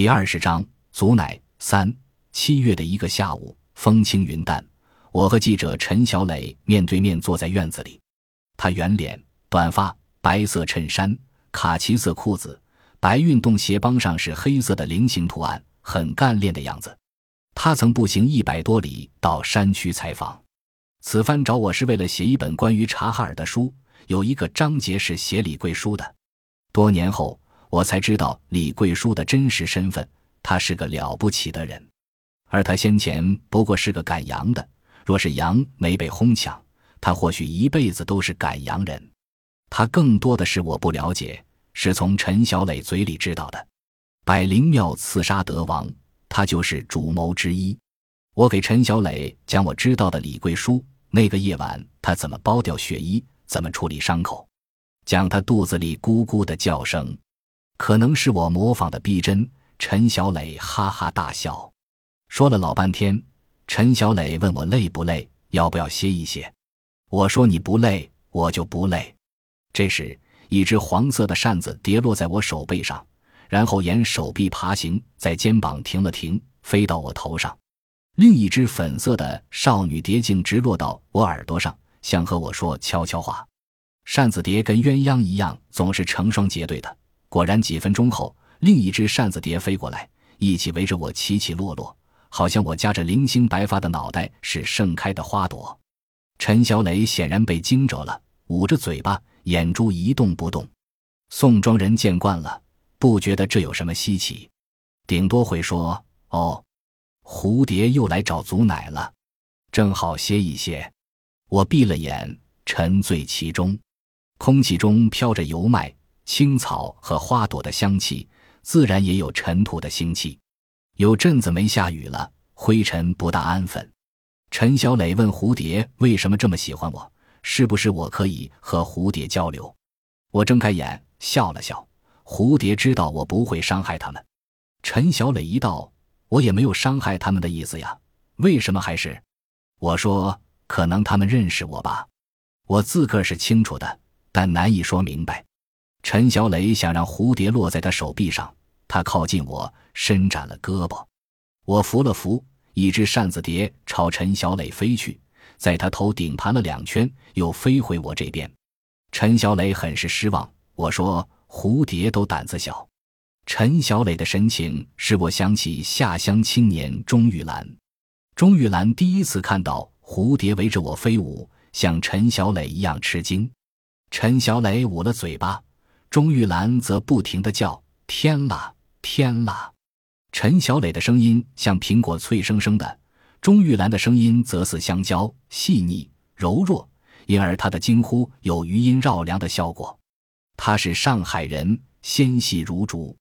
第二十章祖奶三七月的一个下午，风轻云淡，我和记者陈小磊面对面坐在院子里。他圆脸、短发、白色衬衫、卡其色裤子、白运动鞋帮上是黑色的菱形图案，很干练的样子。他曾步行一百多里到山区采访。此番找我是为了写一本关于察哈尔的书，有一个章节是写李贵书的。多年后。我才知道李贵叔的真实身份，他是个了不起的人，而他先前不过是个赶羊的。若是羊没被哄抢，他或许一辈子都是赶羊人。他更多的是我不了解，是从陈小磊嘴里知道的。百灵庙刺杀德王，他就是主谋之一。我给陈小磊讲我知道的李贵叔那个夜晚他怎么剥掉血衣，怎么处理伤口，讲他肚子里咕咕的叫声。可能是我模仿的逼真，陈小磊哈哈大笑，说了老半天。陈小磊问我累不累，要不要歇一歇。我说你不累，我就不累。这时，一只黄色的扇子跌落在我手背上，然后沿手臂爬行，在肩膀停了停，飞到我头上。另一只粉色的少女蝶竟直落到我耳朵上，想和我说悄悄话。扇子蝶跟鸳鸯一样，总是成双结对的。果然，几分钟后，另一只扇子蝶飞过来，一起围着我起起落落，好像我夹着零星白发的脑袋是盛开的花朵。陈小磊显然被惊着了，捂着嘴巴，眼珠一动不动。宋庄人见惯了，不觉得这有什么稀奇，顶多会说：“哦，蝴蝶又来找祖奶了，正好歇一歇。”我闭了眼，沉醉其中，空气中飘着油麦。青草和花朵的香气，自然也有尘土的腥气。有阵子没下雨了，灰尘不大安分。陈小磊问蝴蝶为什么这么喜欢我，是不是我可以和蝴蝶交流？我睁开眼笑了笑。蝴蝶知道我不会伤害他们。陈小磊一道，我也没有伤害他们的意思呀。为什么还是？我说，可能他们认识我吧。我自个儿是清楚的，但难以说明白。陈小磊想让蝴蝶落在他手臂上，他靠近我，伸展了胳膊，我扶了扶，一只扇子蝶朝陈小磊飞去，在他头顶盘了两圈，又飞回我这边。陈小磊很是失望。我说：“蝴蝶都胆子小。”陈小磊的神情使我想起下乡青年钟玉兰。钟玉兰第一次看到蝴蝶围着我飞舞，像陈小磊一样吃惊。陈小磊捂了嘴巴。钟玉兰则不停地叫：“天啦，天啦！”陈小磊的声音像苹果脆生生的，钟玉兰的声音则似香蕉细腻柔弱，因而她的惊呼有余音绕梁的效果。她是上海人，纤细如竹。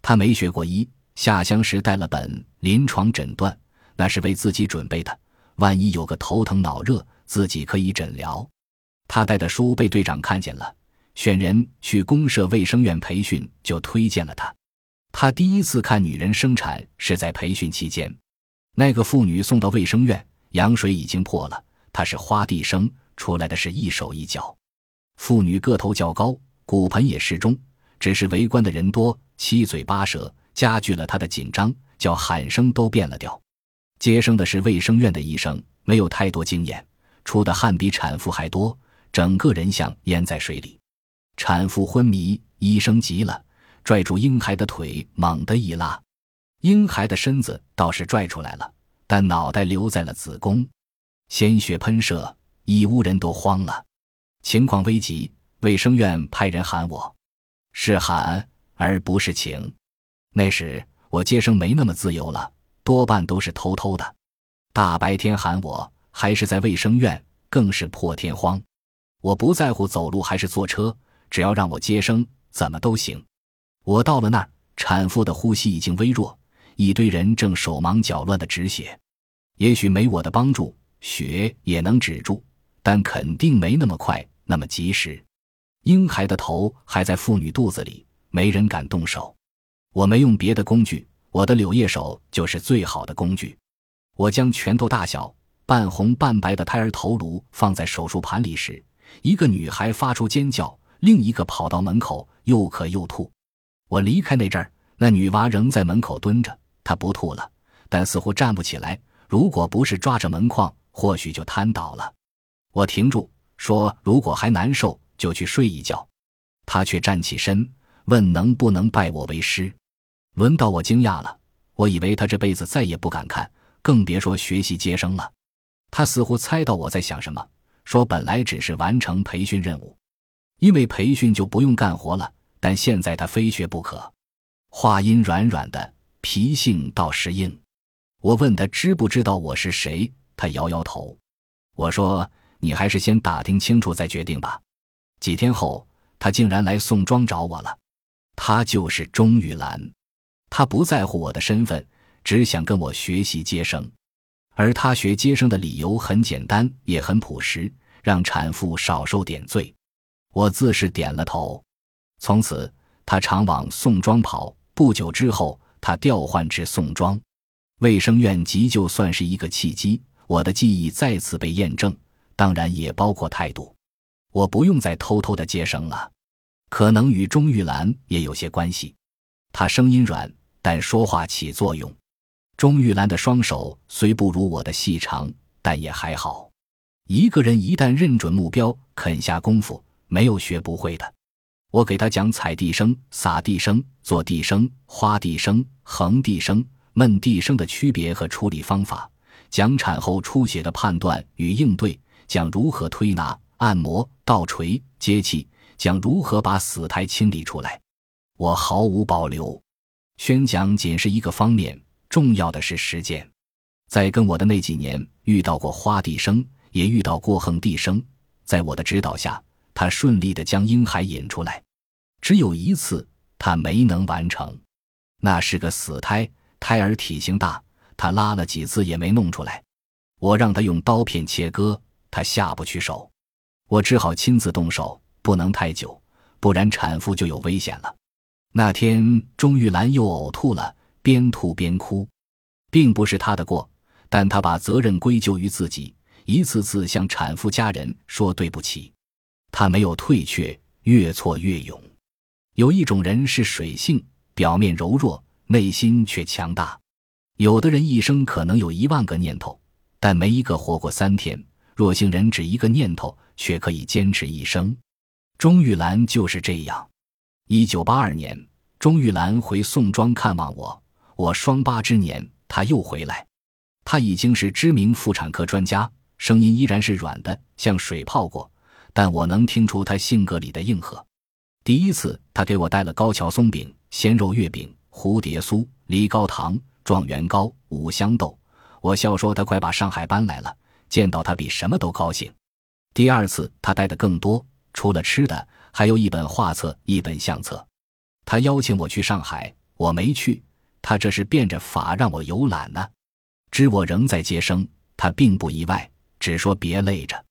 她没学过医，下乡时带了本《临床诊断》，那是为自己准备的，万一有个头疼脑热，自己可以诊疗。他带的书被队长看见了。选人去公社卫生院培训，就推荐了他。他第一次看女人生产是在培训期间。那个妇女送到卫生院，羊水已经破了。她是花地生，出来的是一手一脚。妇女个头较高，骨盆也适中，只是围观的人多，七嘴八舌，加剧了她的紧张，叫喊声都变了调。接生的是卫生院的医生，没有太多经验，出的汗比产妇还多，整个人像淹在水里。产妇昏迷，医生急了，拽住婴孩的腿，猛地一拉，婴孩的身子倒是拽出来了，但脑袋留在了子宫，鲜血喷射，医屋人都慌了，情况危急，卫生院派人喊我，是喊而不是请。那时我接生没那么自由了，多半都是偷偷的，大白天喊我，还是在卫生院，更是破天荒。我不在乎走路还是坐车。只要让我接生，怎么都行。我到了那儿，产妇的呼吸已经微弱，一堆人正手忙脚乱的止血。也许没我的帮助，血也能止住，但肯定没那么快，那么及时。婴孩的头还在妇女肚子里，没人敢动手。我没用别的工具，我的柳叶手就是最好的工具。我将拳头大小、半红半白的胎儿头颅放在手术盘里时，一个女孩发出尖叫。另一个跑到门口，又咳又吐。我离开那阵儿，那女娃仍在门口蹲着，她不吐了，但似乎站不起来。如果不是抓着门框，或许就瘫倒了。我停住，说：“如果还难受，就去睡一觉。”她却站起身，问：“能不能拜我为师？”轮到我惊讶了，我以为她这辈子再也不敢看，更别说学习接生了。她似乎猜到我在想什么，说：“本来只是完成培训任务，因为培训就不用干活了，但现在他非学不可。”话音软软的，脾性倒是硬。我问他知不知道我是谁，他摇摇头。我说：“你还是先打听清楚再决定吧。”几天后，他竟然来宋庄找我了。他就是钟玉兰。他不在乎我的身份，只想跟我学习接生。而他学接生的理由很简单，也很朴实，让产妇少受点罪。我自是点了头。从此，他常往宋庄跑。不久之后，他调换至宋庄卫生院急救，算是一个契机。我的记忆再次被验证，当然也包括态度。我不用再偷偷的接生了，可能与钟玉兰也有些关系。她声音软，但说话起作用。钟玉兰的双手虽不如我的细长，但也还好。一个人一旦认准目标，肯下功夫，没有学不会的。我给他讲踩地声、撒地声、做地声、花地声、横地声、闷地声的区别和处理方法，讲产后出血的判断与应对，讲如何推拿、按摩、倒锤、接气，讲如何把死胎清理出来。我毫无保留。宣讲仅是一个方面，重要的是实践。在跟我的那几年，遇到过花地声，也遇到过横地声，在我的指导下。他顺利的将婴孩引出来，只有一次他没能完成，那是个死胎，胎儿体型大，他拉了几次也没弄出来。我让他用刀片切割，他下不去手，我只好亲自动手，不能太久，不然产妇就有危险了。那天钟玉兰又呕吐了，边吐边哭，并不是他的过，但他把责任归咎于自己，一次次向产妇家人说对不起。他没有退却，越挫越勇。有一种人是水性，表面柔弱，内心却强大。有的人一生可能有一万个念头，但没一个活过三天。若性人只一个念头，却可以坚持一生。钟玉兰就是这样。一九八二年，钟玉兰回宋庄看望我，我双八之年，她又回来。她已经是知名妇产科专家，声音依然是软的，像水泡过。但我能听出他性格里的硬核。第一次，他给我带了高桥松饼、鲜肉月饼、蝴蝶酥、梨膏糖、状元糕、五香豆。我笑说他快把上海搬来了，见到他比什么都高兴。第二次，他带的更多，除了吃的，还有一本画册、一本相册。他邀请我去上海，我没去。他这是变着法让我游览呢。知我仍在接生，他并不意外，只说别累着。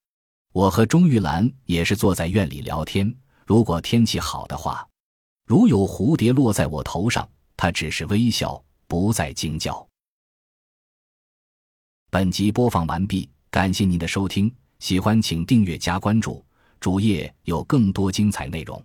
我和钟玉兰也是坐在院里聊天。如果天气好的话，如有蝴蝶落在我头上，她只是微笑，不再惊叫。本集播放完毕，感谢您的收听，喜欢请订阅加关注，主页有更多精彩内容。